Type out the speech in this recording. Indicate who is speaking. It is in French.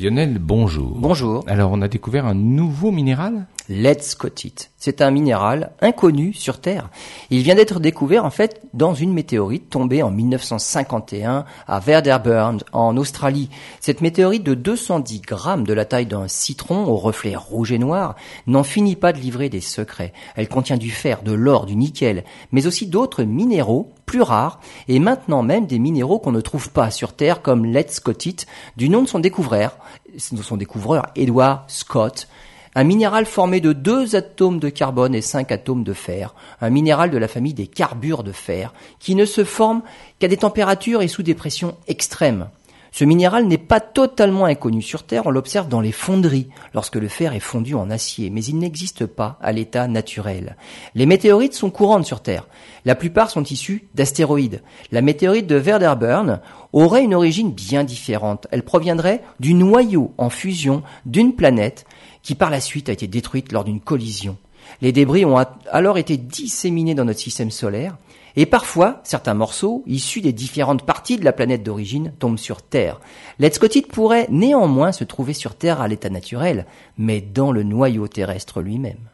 Speaker 1: Lionel, bonjour.
Speaker 2: Bonjour.
Speaker 1: Alors, on a découvert un nouveau minéral?
Speaker 2: Let's Scotite. C'est un minéral inconnu sur Terre. Il vient d'être découvert en fait dans une météorite tombée en 1951 à Verderburn en Australie. Cette météorite de 210 grammes de la taille d'un citron au reflet rouge et noir n'en finit pas de livrer des secrets. Elle contient du fer, de l'or, du nickel, mais aussi d'autres minéraux plus rares et maintenant même des minéraux qu'on ne trouve pas sur Terre comme Let's Scotite du nom de son découvreur, son découvreur Edward Scott un minéral formé de deux atomes de carbone et cinq atomes de fer, un minéral de la famille des carbures de fer, qui ne se forme qu'à des températures et sous des pressions extrêmes. Ce minéral n'est pas totalement inconnu sur Terre, on l'observe dans les fonderies, lorsque le fer est fondu en acier, mais il n'existe pas à l'état naturel. Les météorites sont courantes sur Terre. La plupart sont issues d'astéroïdes. La météorite de Verderburn aurait une origine bien différente. Elle proviendrait du noyau en fusion d'une planète qui par la suite a été détruite lors d'une collision. Les débris ont alors été disséminés dans notre système solaire, et parfois, certains morceaux, issus des différentes parties de la planète d'origine, tombent sur Terre. L'Etscotite pourrait néanmoins se trouver sur Terre à l'état naturel, mais dans le noyau terrestre lui-même.